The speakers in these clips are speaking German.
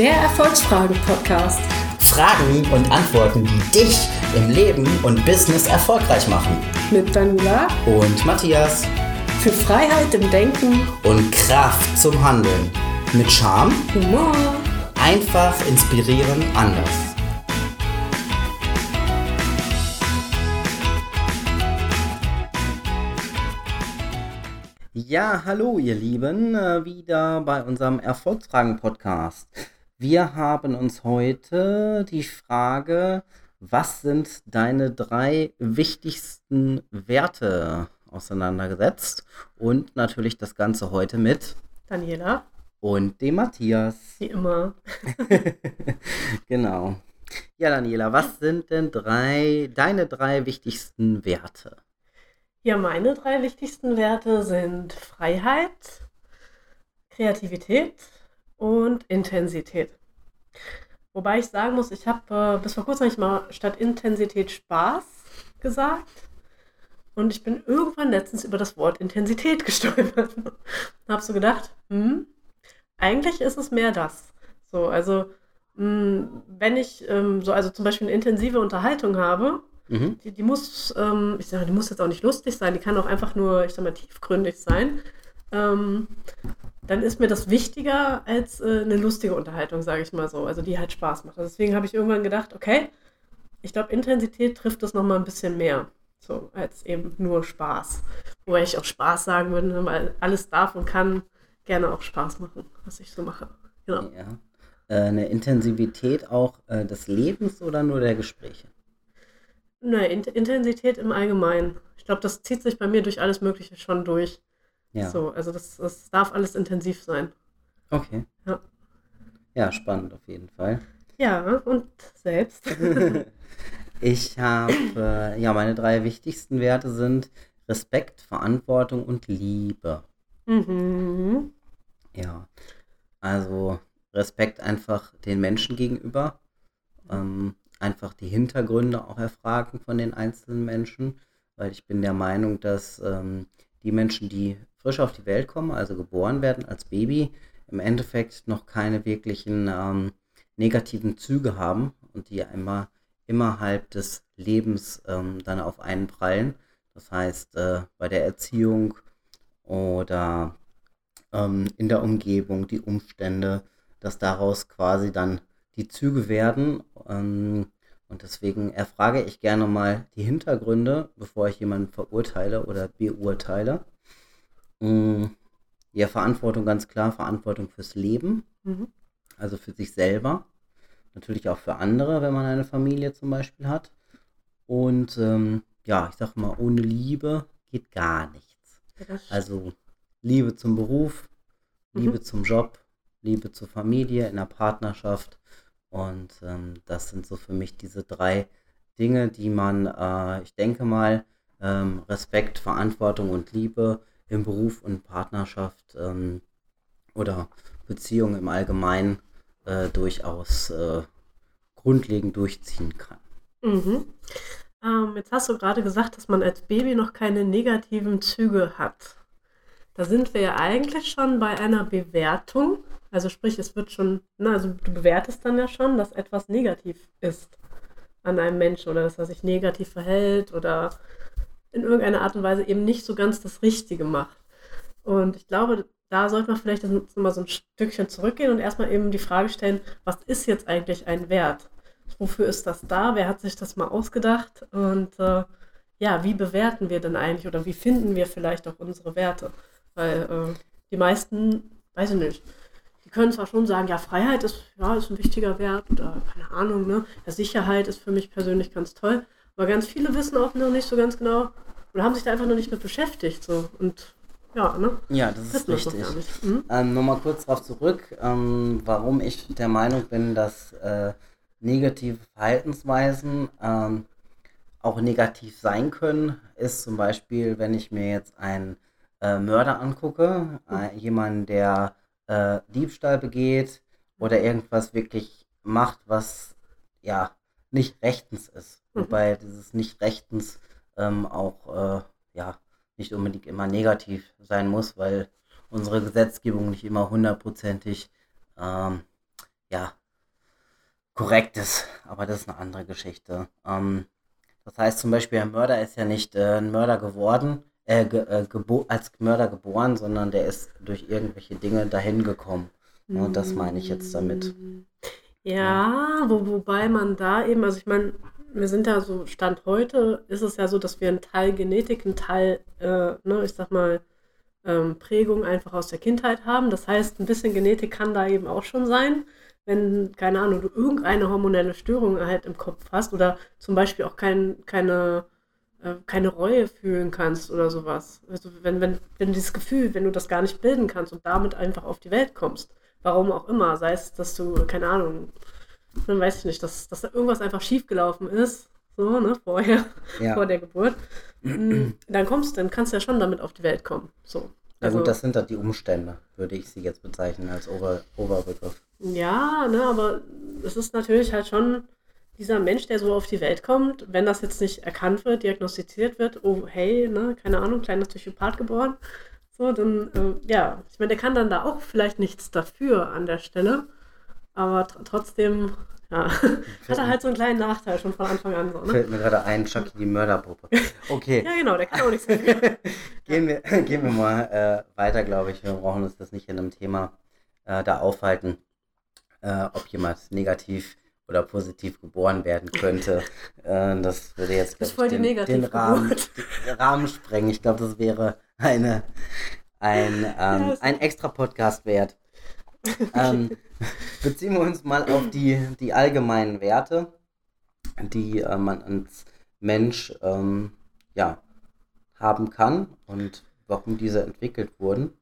Der Erfolgsfragen-Podcast. Fragen und Antworten, die dich im Leben und Business erfolgreich machen. Mit Daniela Und Matthias. für Freiheit im Denken, Und Kraft zum Handeln. Mit Charme, Humor. einfach inspirieren, anders. Ja, hallo ihr Lieben, äh, wieder bei unserem Erfolgsfragen-Podcast. Wir haben uns heute die Frage, was sind deine drei wichtigsten Werte auseinandergesetzt und natürlich das Ganze heute mit Daniela, und dem Matthias. wie immer. Genau. Ja, Daniela, was sind denn drei, deine drei wichtigsten Werte? Ja, meine drei wichtigsten Werte sind Freiheit, Kreativität und Intensität. Wobei ich sagen muss, ich habe äh, bis vor kurzem nicht mal statt Intensität Spaß gesagt. Und ich bin irgendwann letztens über das Wort Intensität gestolpert. Und habe so gedacht, hm, eigentlich ist es mehr das. So, also, mh, wenn ich ähm, so, also zum Beispiel eine intensive Unterhaltung habe, Mhm. die, die muss, ähm, ich sage, die muss jetzt auch nicht lustig sein, die kann auch einfach nur, ich sag mal, tiefgründig sein. Ähm, dann ist mir das wichtiger als äh, eine lustige Unterhaltung, sage ich mal so. Also die halt Spaß macht. Also deswegen habe ich irgendwann gedacht, okay, ich glaube, Intensität trifft das nochmal ein bisschen mehr. So, als eben nur Spaß. Wobei ich auch Spaß sagen würde, weil alles darf und kann gerne auch Spaß machen, was ich so mache. Genau. Ja. Äh, eine Intensivität auch äh, des Lebens oder nur der Gespräche? Ne, Int Intensität im Allgemeinen. Ich glaube, das zieht sich bei mir durch alles Mögliche schon durch. Ja. So, also das, das darf alles intensiv sein. Okay. Ja. Ja, spannend auf jeden Fall. Ja, und selbst. Ich habe, äh, ja, meine drei wichtigsten Werte sind Respekt, Verantwortung und Liebe. mhm. Ja, also Respekt einfach den Menschen gegenüber, ähm, einfach die Hintergründe auch erfragen von den einzelnen Menschen, weil ich bin der Meinung, dass ähm, die Menschen, die frisch auf die Welt kommen, also geboren werden als Baby, im Endeffekt noch keine wirklichen ähm, negativen Züge haben und die immer innerhalb des Lebens ähm, dann auf einen prallen. Das heißt, äh, bei der Erziehung oder ähm, in der Umgebung, die Umstände, dass daraus quasi dann die Züge werden. Ähm, und deswegen erfrage ich gerne mal die Hintergründe, bevor ich jemanden verurteile oder beurteile. Mm, Ja, Verantwortung ganz klar, Verantwortung fürs Leben, Mhm. also für sich selber, natürlich auch für andere, wenn man eine Familie zum Beispiel hat. Und ähm, ja, ich sag mal, ohne Liebe geht gar nichts. Also Liebe zum Beruf, Liebe Mhm. zum Job, Liebe zur Familie, in der Partnerschaft. Und ähm, das sind so für mich diese drei Dinge, die man, äh, ich denke mal, ähm, Respekt, Verantwortung und Liebe im Beruf und Partnerschaft ähm, oder Beziehung im Allgemeinen äh, durchaus äh, grundlegend durchziehen kann. Mhm. Ähm, jetzt hast du gerade gesagt, dass man als Baby noch keine negativen Züge hat. Da sind wir ja eigentlich schon bei einer Bewertung. Also sprich, es wird schon, na, also du bewertest dann ja schon, dass etwas negativ ist an einem Menschen oder dass er sich negativ verhält oder in irgendeiner Art und Weise eben nicht so ganz das Richtige macht. Und ich glaube, da sollte man vielleicht mal so ein Stückchen zurückgehen und erstmal eben die Frage stellen, was ist jetzt eigentlich ein Wert? Wofür ist das da? Wer hat sich das mal ausgedacht? Und äh, ja, wie bewerten wir denn eigentlich oder wie finden wir vielleicht auch unsere Werte? Weil äh, die meisten, weiß ich nicht, die können zwar schon sagen, ja, Freiheit ist, ja, ist ein wichtiger Wert oder keine Ahnung, ne? Ja, Sicherheit ist für mich persönlich ganz toll, aber ganz viele wissen auch noch nicht so ganz genau oder haben sich da einfach noch nicht mit beschäftigt. So. Und ja, ne? Ja, das ist Wissen richtig. Mhm. Ähm, Nochmal kurz darauf zurück, ähm, warum ich der Meinung bin, dass äh, negative Verhaltensweisen ähm, auch negativ sein können, ist zum Beispiel, wenn ich mir jetzt einen äh, Mörder angucke, äh, jemanden, der äh, Diebstahl begeht oder irgendwas wirklich macht, was ja nicht rechtens ist. Mhm. Wobei dieses nicht rechtens ähm, auch äh, ja nicht unbedingt immer negativ sein muss, weil unsere Gesetzgebung nicht immer hundertprozentig ähm, ja, korrekt ist. Aber das ist eine andere Geschichte. Ähm, das heißt zum Beispiel, ein Mörder ist ja nicht äh, ein Mörder geworden, äh, ge, äh, als Mörder geboren, sondern der ist durch irgendwelche Dinge dahin gekommen. Und das meine ich jetzt damit. Ja, wo, wobei man da eben, also ich meine, wir sind ja so, Stand heute ist es ja so, dass wir einen Teil Genetik, einen Teil, äh, ne, ich sag mal, ähm, Prägung einfach aus der Kindheit haben. Das heißt, ein bisschen Genetik kann da eben auch schon sein, wenn, keine Ahnung, du irgendeine hormonelle Störung halt im Kopf hast oder zum Beispiel auch kein, keine, äh, keine Reue fühlen kannst oder sowas. Also wenn, wenn, wenn dieses Gefühl, wenn du das gar nicht bilden kannst und damit einfach auf die Welt kommst, warum auch immer, sei es, dass du, keine Ahnung, dann weiß ich nicht, dass, dass da irgendwas einfach schiefgelaufen ist, so, ne, vorher, ja. vor der Geburt, mm, dann kommst, dann kannst du ja schon damit auf die Welt kommen. So. Ja also, gut, das sind dann die Umstände, würde ich sie jetzt bezeichnen als Ober Oberbegriff. Ja, ne, aber es ist natürlich halt schon dieser Mensch, der so auf die Welt kommt, wenn das jetzt nicht erkannt wird, diagnostiziert wird, oh hey, ne, keine Ahnung, kleiner Psychopath geboren, so, dann, äh, ja, ich meine, der kann dann da auch vielleicht nichts dafür an der Stelle, aber tr trotzdem, ja, hat er halt so einen kleinen Nachteil schon von Anfang an. So, ne? Fällt mir gerade ein, Chucky die Mörderpuppe. Okay. ja, genau, der kann auch nichts dafür. gehen, wir, gehen wir mal äh, weiter, glaube ich. Wir brauchen uns das nicht in einem Thema äh, da aufhalten, äh, ob jemand negativ oder positiv geboren werden könnte. Äh, das würde jetzt ich, den, den Rahmen, den Rahmen sprengen. Ich glaube, das wäre eine, ein, ähm, ein extra Podcast wert. ähm, beziehen wir uns mal auf die, die allgemeinen Werte, die äh, man als Mensch ähm, ja, haben kann und warum diese entwickelt wurden.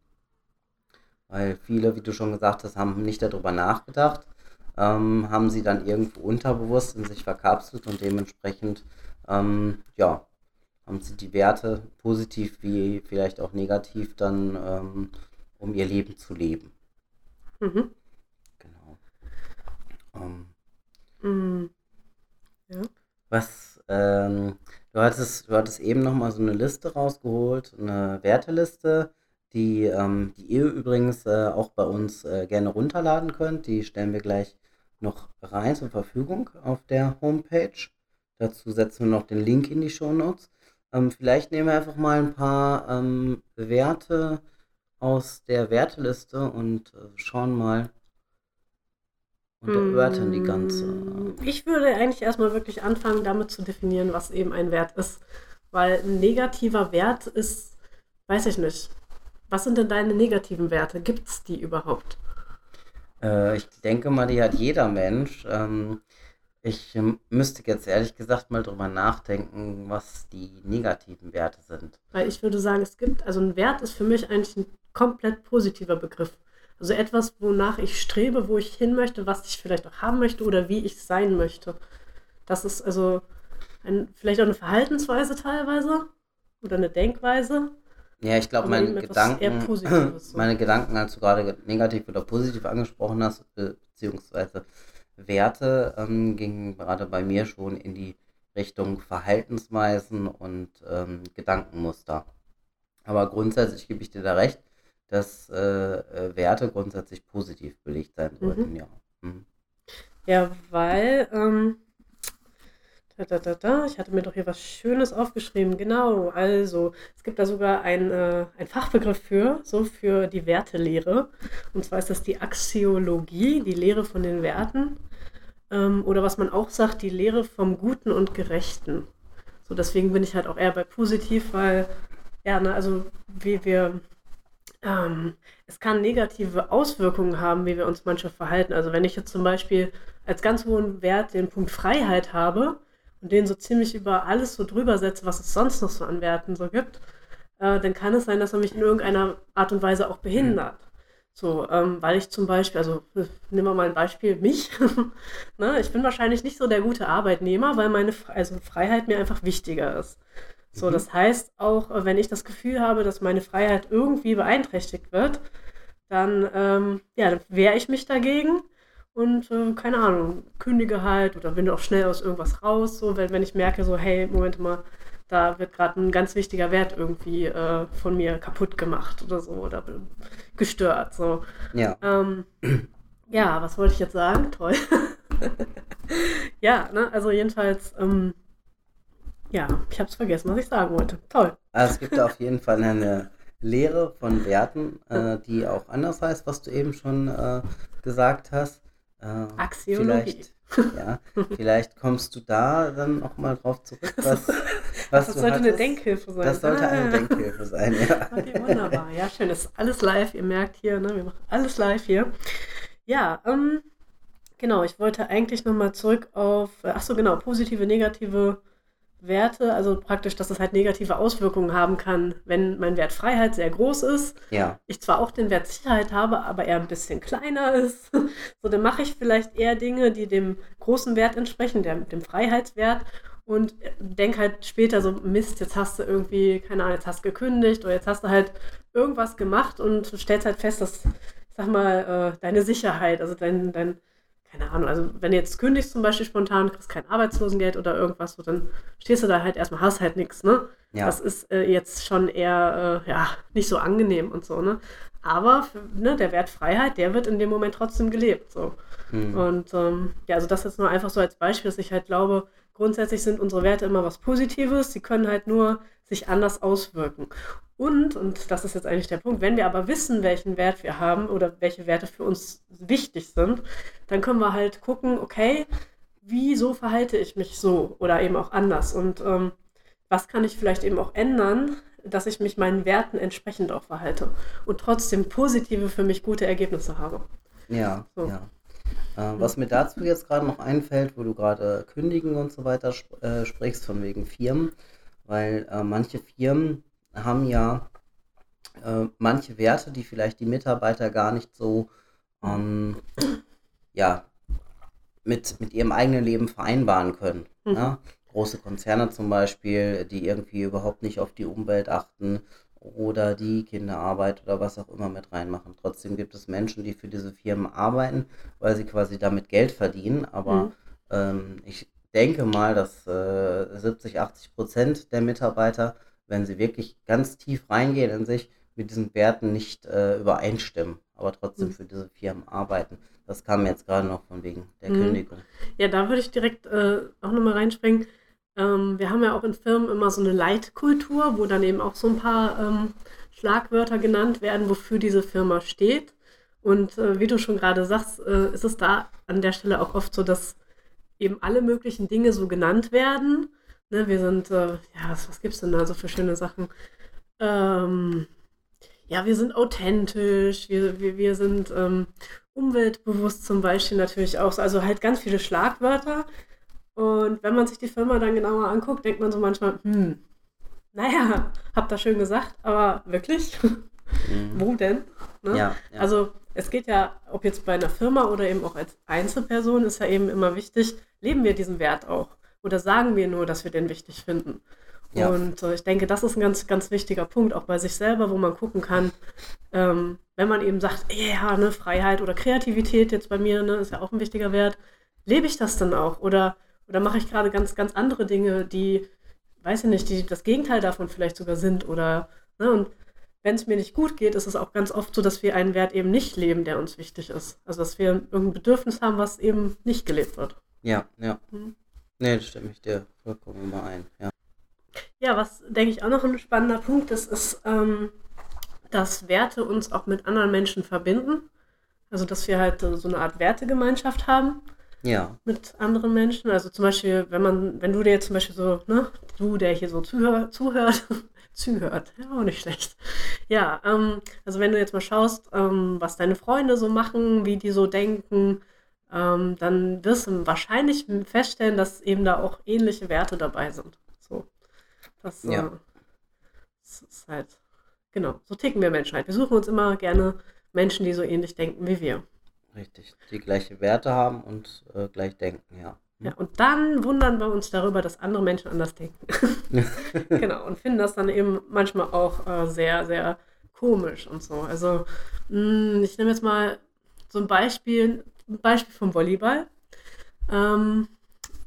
Weil viele, wie du schon gesagt hast, haben nicht darüber nachgedacht, ähm, haben sie dann irgendwo unterbewusst in sich verkapselt und dementsprechend ähm, ja, haben sie die Werte positiv wie vielleicht auch negativ dann, ähm, um ihr Leben zu leben. Mhm. Genau. Ähm, mhm. Ja. Was, ähm, du hattest, du hattest eben nochmal so eine Liste rausgeholt, eine Werteliste, die, ähm, die ihr übrigens äh, auch bei uns äh, gerne runterladen könnt. Die stellen wir gleich noch rein zur Verfügung auf der Homepage. Dazu setzen wir noch den Link in die Show Notes. Ähm, vielleicht nehmen wir einfach mal ein paar ähm, Werte aus der Werteliste und äh, schauen mal und erörtern die ganze. Hm, ich würde eigentlich erstmal wirklich anfangen, damit zu definieren, was eben ein Wert ist. Weil ein negativer Wert ist, weiß ich nicht. Was sind denn deine negativen Werte? Gibt es die überhaupt? Äh, ich denke mal, die hat jeder Mensch. Ähm, ich ähm, müsste jetzt ehrlich gesagt mal drüber nachdenken, was die negativen Werte sind. Weil ich würde sagen, es gibt, also ein Wert ist für mich eigentlich ein komplett positiver Begriff. Also etwas, wonach ich strebe, wo ich hin möchte, was ich vielleicht auch haben möchte oder wie ich sein möchte. Das ist also ein, vielleicht auch eine Verhaltensweise teilweise oder eine Denkweise. Ja, ich glaube, meine Gedanken, so. meine Gedanken, als du gerade negativ oder positiv angesprochen hast, beziehungsweise Werte ähm, gingen gerade bei mir schon in die Richtung Verhaltensweisen und ähm, Gedankenmuster. Aber grundsätzlich gebe ich dir da recht, dass äh, äh Werte grundsätzlich positiv belegt sein sollten, mhm. ja. Mhm. Ja, weil, ähm, da, da, da, ich hatte mir doch hier was Schönes aufgeschrieben. Genau, also es gibt da sogar ein, äh, ein Fachbegriff für, so für die Wertelehre. Und zwar ist das die Axiologie, die Lehre von den Werten. Ähm, oder was man auch sagt, die Lehre vom Guten und Gerechten. So, deswegen bin ich halt auch eher bei positiv, weil, ja, ne, also wie wir, ähm, es kann negative Auswirkungen haben, wie wir uns manchmal verhalten. Also wenn ich jetzt zum Beispiel als ganz hohen Wert den Punkt Freiheit habe und den so ziemlich über alles so drüber setze, was es sonst noch so an Werten so gibt, äh, dann kann es sein, dass er mich in irgendeiner Art und Weise auch behindert. So, ähm, weil ich zum Beispiel, also nehmen wir mal ein Beispiel, mich. ne, ich bin wahrscheinlich nicht so der gute Arbeitnehmer, weil meine also Freiheit mir einfach wichtiger ist. So, mhm. das heißt auch, äh, wenn ich das Gefühl habe, dass meine Freiheit irgendwie beeinträchtigt wird, dann, ähm, ja, dann wehre ich mich dagegen und äh, keine Ahnung, kündige halt oder bin auch schnell aus irgendwas raus, so, wenn, wenn ich merke, so, hey, Moment mal, da wird gerade ein ganz wichtiger Wert irgendwie äh, von mir kaputt gemacht oder so oder gestört. So. Ja. Ähm, Ja, was wollte ich jetzt sagen? Toll. ja, ne, also jedenfalls, ähm, ja, ich habe es vergessen, was ich sagen wollte. Toll. Also es gibt auf jeden Fall eine Lehre von Werten, äh, die auch anders heißt, was du eben schon äh, gesagt hast. Äh, Axiologie. Vielleicht, ja, vielleicht kommst du da dann auch mal drauf zurück, was, was das sollte eine hattest. Denkhilfe sein. Das sollte eine Ah. Denkhilfe sein, ja. Okay, wunderbar. Ja, schön. Das ist alles live. Ihr merkt hier, ne, wir machen alles live hier. Ja, ähm, genau. Ich wollte eigentlich nochmal zurück auf, äh, ach so, genau, positive, negative Werte. Also praktisch, dass es halt negative Auswirkungen haben kann, wenn mein Wert Freiheit sehr groß ist. Ja, Ich zwar auch den Wert Sicherheit habe, aber er ein bisschen kleiner ist. So, dann mache ich vielleicht eher Dinge, die dem großen Wert entsprechen, der, dem Freiheitswert. Und denk halt später so, Mist, jetzt hast du irgendwie, keine Ahnung, jetzt hast du gekündigt oder jetzt hast du halt irgendwas gemacht und du stellst halt fest, dass, ich sag mal, äh, deine Sicherheit, also dein, dein, keine Ahnung, also wenn du jetzt kündigst zum Beispiel spontan, kriegst kein Arbeitslosengeld oder irgendwas, so, dann stehst du da halt erstmal, hast halt nichts, ne? ja. Das ist äh, jetzt schon eher, äh, ja, nicht so angenehm und so, ne? Aber für, ne, der Wert Freiheit, der wird in dem Moment trotzdem gelebt, so. Hm. Und ähm, ja, also das jetzt nur einfach so als Beispiel, dass ich halt glaube, grundsätzlich sind unsere Werte immer was Positives, sie können halt nur sich anders auswirken. Und, und das ist jetzt eigentlich der Punkt, wenn wir aber wissen, welchen Wert wir haben oder welche Werte für uns wichtig sind, dann können wir halt gucken, okay, wieso verhalte ich mich so oder eben auch anders und ähm, was kann ich vielleicht eben auch ändern, dass ich mich meinen Werten entsprechend auch verhalte und trotzdem positive für mich gute Ergebnisse habe. Ja, So. ja. Äh, was mir dazu jetzt gerade noch einfällt, wo du gerade kündigen und so weiter sp äh, sprichst, von wegen Firmen, weil äh, manche Firmen haben ja äh, manche Werte, die vielleicht die Mitarbeiter gar nicht so ähm, ja, mit, mit ihrem eigenen Leben vereinbaren können. Mhm. Ja? Große Konzerne zum Beispiel, die irgendwie überhaupt nicht auf die Umwelt achten oder die Kinderarbeit oder was auch immer mit reinmachen. Trotzdem gibt es Menschen, die für diese Firmen arbeiten, weil sie quasi damit Geld verdienen. Aber Mhm. ähm, ich denke mal, dass äh, 70, 80 Prozent der Mitarbeiter, wenn sie wirklich ganz tief reingehen in sich, mit diesen Werten nicht äh, übereinstimmen, aber trotzdem Mhm. für diese Firmen arbeiten. Das kam mir jetzt gerade noch von wegen der Mhm. Kündigung. Ja, da würde ich direkt äh, auch nochmal reinspringen. Ähm, wir haben ja auch in Firmen immer so eine Leitkultur, wo dann eben auch so ein paar ähm, Schlagwörter genannt werden, wofür diese Firma steht. Und äh, wie du schon gerade sagst, äh, ist es da an der Stelle auch oft so, dass eben alle möglichen Dinge so genannt werden. Ne, wir sind, äh, ja, was, was gibt es denn da so für schöne Sachen? Ähm, ja, wir sind authentisch, wir, wir, wir sind ähm, umweltbewusst zum Beispiel natürlich auch. so. Also halt ganz viele Schlagwörter. Und wenn man sich die Firma dann genauer anguckt, denkt man so manchmal, hm, naja, habt ihr schön gesagt, aber wirklich? Mhm. Wo denn? Ne? Ja, ja. Also es geht ja, ob jetzt bei einer Firma oder eben auch als Einzelperson, ist ja eben immer wichtig, leben wir diesen Wert auch? Oder sagen wir nur, dass wir den wichtig finden? Ja. Und äh, ich denke, das ist ein ganz, ganz wichtiger Punkt, auch bei sich selber, wo man gucken kann, ähm, wenn man eben sagt, ja, ne, Freiheit oder Kreativität jetzt bei mir, ne, ist ja auch ein wichtiger Wert, lebe ich das dann auch? Oder, oder mache ich gerade ganz, ganz andere Dinge, die, weiß ich nicht, die das Gegenteil davon vielleicht sogar sind? Oder, ne, und wenn es mir nicht gut geht, ist es auch ganz oft so, dass wir einen Wert eben nicht leben, der uns wichtig ist. Also dass wir irgendein Bedürfnis haben, was eben nicht gelebt wird. ja, ja. Mhm. Nee, da stimme ich dir vollkommen mal ein. Ja. Ja, was denke ich auch noch ein spannender Punkt ist, ist, ähm, dass Werte uns auch mit anderen Menschen verbinden. Also dass wir halt äh, so eine Art Wertegemeinschaft haben Ja, mit anderen Menschen. Also zum Beispiel, wenn man, wenn du dir jetzt zum Beispiel so, ne, du, der hier so zuhör, zuhört, zuhört, ja, auch nicht schlecht. Ja, ähm, also wenn du jetzt mal schaust, ähm, was deine Freunde so machen, wie die so denken, ähm, dann wirst du wahrscheinlich feststellen, dass eben da auch ähnliche Werte dabei sind. So. Das, Ja. äh, das ist halt, genau, so ticken wir Menschen halt. Wir suchen uns immer gerne Menschen, die so ähnlich denken wie wir. Richtig. Die gleiche Werte haben und äh, gleich denken, ja. Ja, und dann wundern wir uns darüber, dass andere Menschen anders denken. genau, und finden das dann eben manchmal auch äh, sehr, sehr komisch und so. Also, mh, ich nehme jetzt mal so ein Beispiel, ein Beispiel vom Volleyball. Ähm,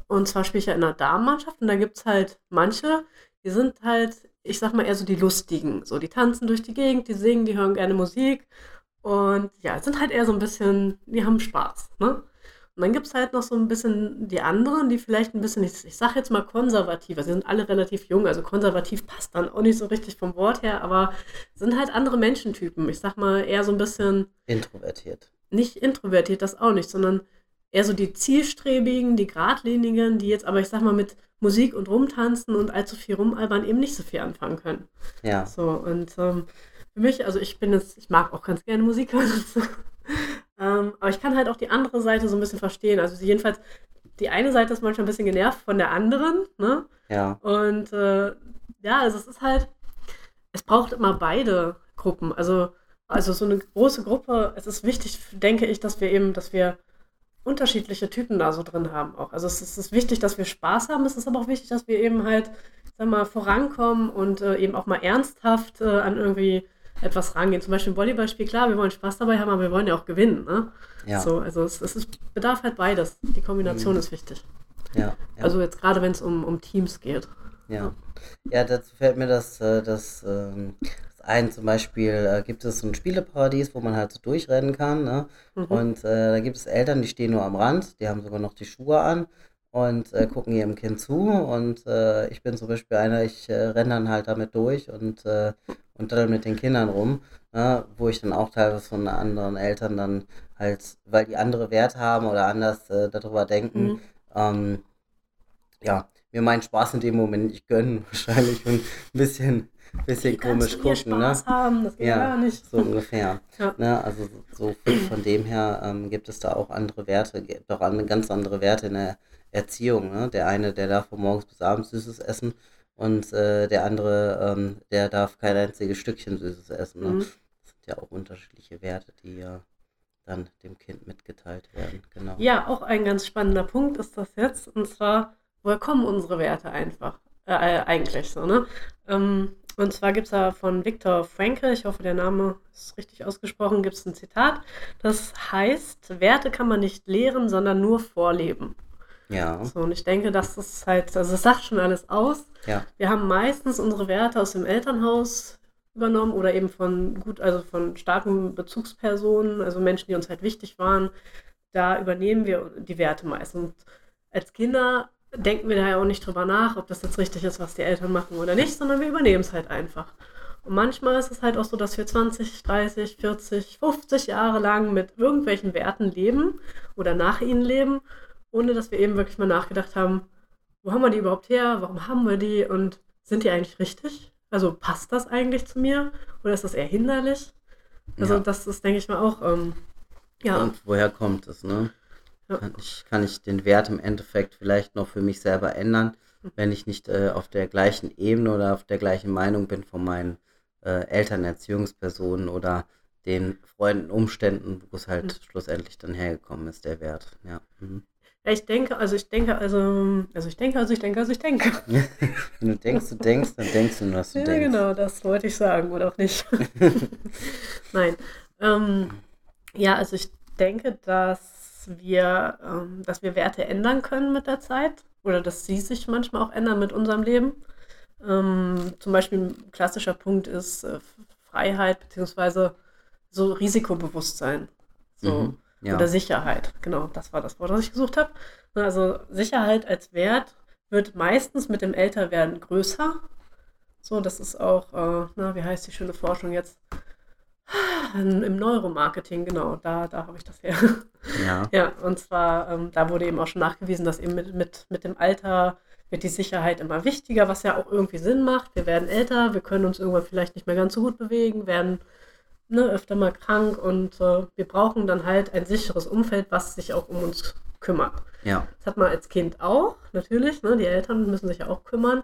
und zwar spiele ich ja in einer Damenmannschaft und da gibt es halt manche, die sind halt, ich sag mal, eher so die Lustigen. So, die tanzen durch die Gegend, die singen, die hören gerne Musik. Und ja, sind halt eher so ein bisschen, die haben Spaß, ne? Und dann gibt es halt noch so ein bisschen die anderen, die vielleicht ein bisschen, ich, ich sag jetzt mal konservativer, sie sind alle relativ jung, also konservativ passt dann auch nicht so richtig vom Wort her, aber sind halt andere Menschentypen. Ich sag mal eher so ein bisschen. Introvertiert. Nicht introvertiert, das auch nicht, sondern eher so die zielstrebigen, die geradlinigen, die jetzt aber, ich sag mal, mit Musik und Rumtanzen und allzu viel rumalbern eben nicht so viel anfangen können. Ja. So, und ähm, für mich, also ich bin jetzt, ich mag auch ganz gerne Musik hören. ähm, aber ich kann halt auch die andere Seite so ein bisschen verstehen. Also jedenfalls, die eine Seite ist manchmal ein bisschen genervt von der anderen, ne? Ja. Und äh, ja, also es ist halt, es braucht immer beide Gruppen. Also, also so eine große Gruppe, es ist wichtig, denke ich, dass wir eben, dass wir unterschiedliche Typen da so drin haben auch. Also es ist, es ist wichtig, dass wir Spaß haben, es ist aber auch wichtig, dass wir eben halt, sag mal, vorankommen und äh, eben auch mal ernsthaft äh, an irgendwie etwas rangehen. Zum Beispiel ein Volleyballspiel, klar, wir wollen Spaß dabei haben, aber wir wollen ja auch gewinnen. Ne? Ja. So, also es, es ist, bedarf halt beides. Die Kombination Mhm. ist wichtig. Ja. ja. Also jetzt gerade, wenn es um, um Teams geht. Ja, ja dazu fällt mir das, äh, das, ähm, das ein, zum Beispiel äh, gibt es so ein Spieleparadies, wo man halt so durchrennen kann, ne? Mhm. Und äh, da gibt es Eltern, die stehen nur am Rand, die haben sogar noch die Schuhe an und äh, gucken ihrem Kind zu. Und äh, ich bin zum Beispiel einer, ich äh, renne dann halt damit durch und, äh, und dann mit den Kindern rum, ne? wo ich dann auch teilweise von anderen Eltern dann halt, weil die andere Werte haben oder anders äh, darüber denken, Mhm. ähm, ja, mir meinen Spaß in dem Moment nicht gönnen, wahrscheinlich und ein bisschen, bisschen komisch gucken, ne? Spaß haben? Das geht Ja, gar nicht. So ungefähr. Ja. Ne? Also so von dem her ähm, gibt es da auch andere Werte, gibt auch an- ganz andere Werte in der Erziehung. Ne? Der eine, der darf von morgens bis abends Süßes essen und äh, der andere, ähm, der darf kein einziges Stückchen Süßes essen. Ne? Mhm. Das sind ja auch unterschiedliche Werte, die ja dann dem Kind mitgeteilt werden. Genau. Ja, auch ein ganz spannender Punkt ist das jetzt. Und zwar, woher kommen unsere Werte einfach? Äh, äh, eigentlich so, ne? Ähm, und zwar gibt es da von Viktor Frankl, ich hoffe, der Name ist richtig ausgesprochen, gibt es ein Zitat. Das heißt, Werte kann man nicht lehren, sondern nur vorleben. Ja, So, und ich denke, das ist halt, also es sagt schon alles aus. ja, Wir haben meistens unsere Werte aus dem Elternhaus übernommen oder eben von gut, also von starken Bezugspersonen, also Menschen, die uns halt wichtig waren. Da übernehmen wir die Werte meist. Und als Kinder denken wir da ja auch nicht drüber nach, ob das jetzt richtig ist, was die Eltern machen oder nicht, sondern wir übernehmen es halt einfach. Und manchmal ist es halt auch so, dass wir 20, 30, 40, 50 Jahre lang mit irgendwelchen Werten leben oder nach ihnen leben, ohne dass wir eben wirklich mal nachgedacht haben, wo haben wir die überhaupt her? Warum haben wir die? Und sind die eigentlich richtig? Also passt das eigentlich zu mir? Oder ist das eher hinderlich? Also Ja. das ist, denke ich mal, auch, ähm, ja, Und woher kommt es, ne? Ja. Kann ich, kann ich den Wert im Endeffekt vielleicht noch für mich selber ändern, wenn ich nicht äh, auf der gleichen Ebene oder auf der gleichen Meinung bin von meinen äh, Eltern, Erziehungspersonen oder den Freunden, Umständen, wo es halt Mhm. schlussendlich dann hergekommen ist, der Wert. Ja. Mhm. Ja, ich denke, also ich denke, also, also ich denke, also ich denke, also ich denke. wenn du denkst, du denkst, dann denkst du was du Ja, denkst. genau, das wollte ich sagen, oder auch nicht. Nein. Ähm, ja, also ich denke, dass wir, ähm, dass wir Werte ändern können mit der Zeit oder dass sie sich manchmal auch ändern mit unserem Leben. Ähm, zum Beispiel ein klassischer Punkt ist äh, Freiheit beziehungsweise so Risikobewusstsein. So. Mhm. Ja. Oder Sicherheit. Genau, das war das Wort, was ich gesucht habe. Also Sicherheit als Wert wird meistens mit dem Älterwerden größer. So, das ist auch, äh, na, wie heißt die schöne Forschung jetzt? Im im Neuromarketing, genau, da, da habe ich das her. ja. Ja, und zwar, ähm, da wurde eben auch schon nachgewiesen, dass eben mit, mit, mit dem Alter wird die Sicherheit immer wichtiger, was ja auch irgendwie Sinn macht. Wir werden älter, wir können uns irgendwann vielleicht nicht mehr ganz so gut bewegen, werden ne, öfter mal krank und äh, wir brauchen dann halt ein sicheres Umfeld, was sich auch um uns kümmert. Ja. Das hat man als Kind auch, natürlich. Ne? Die Eltern müssen sich ja auch kümmern.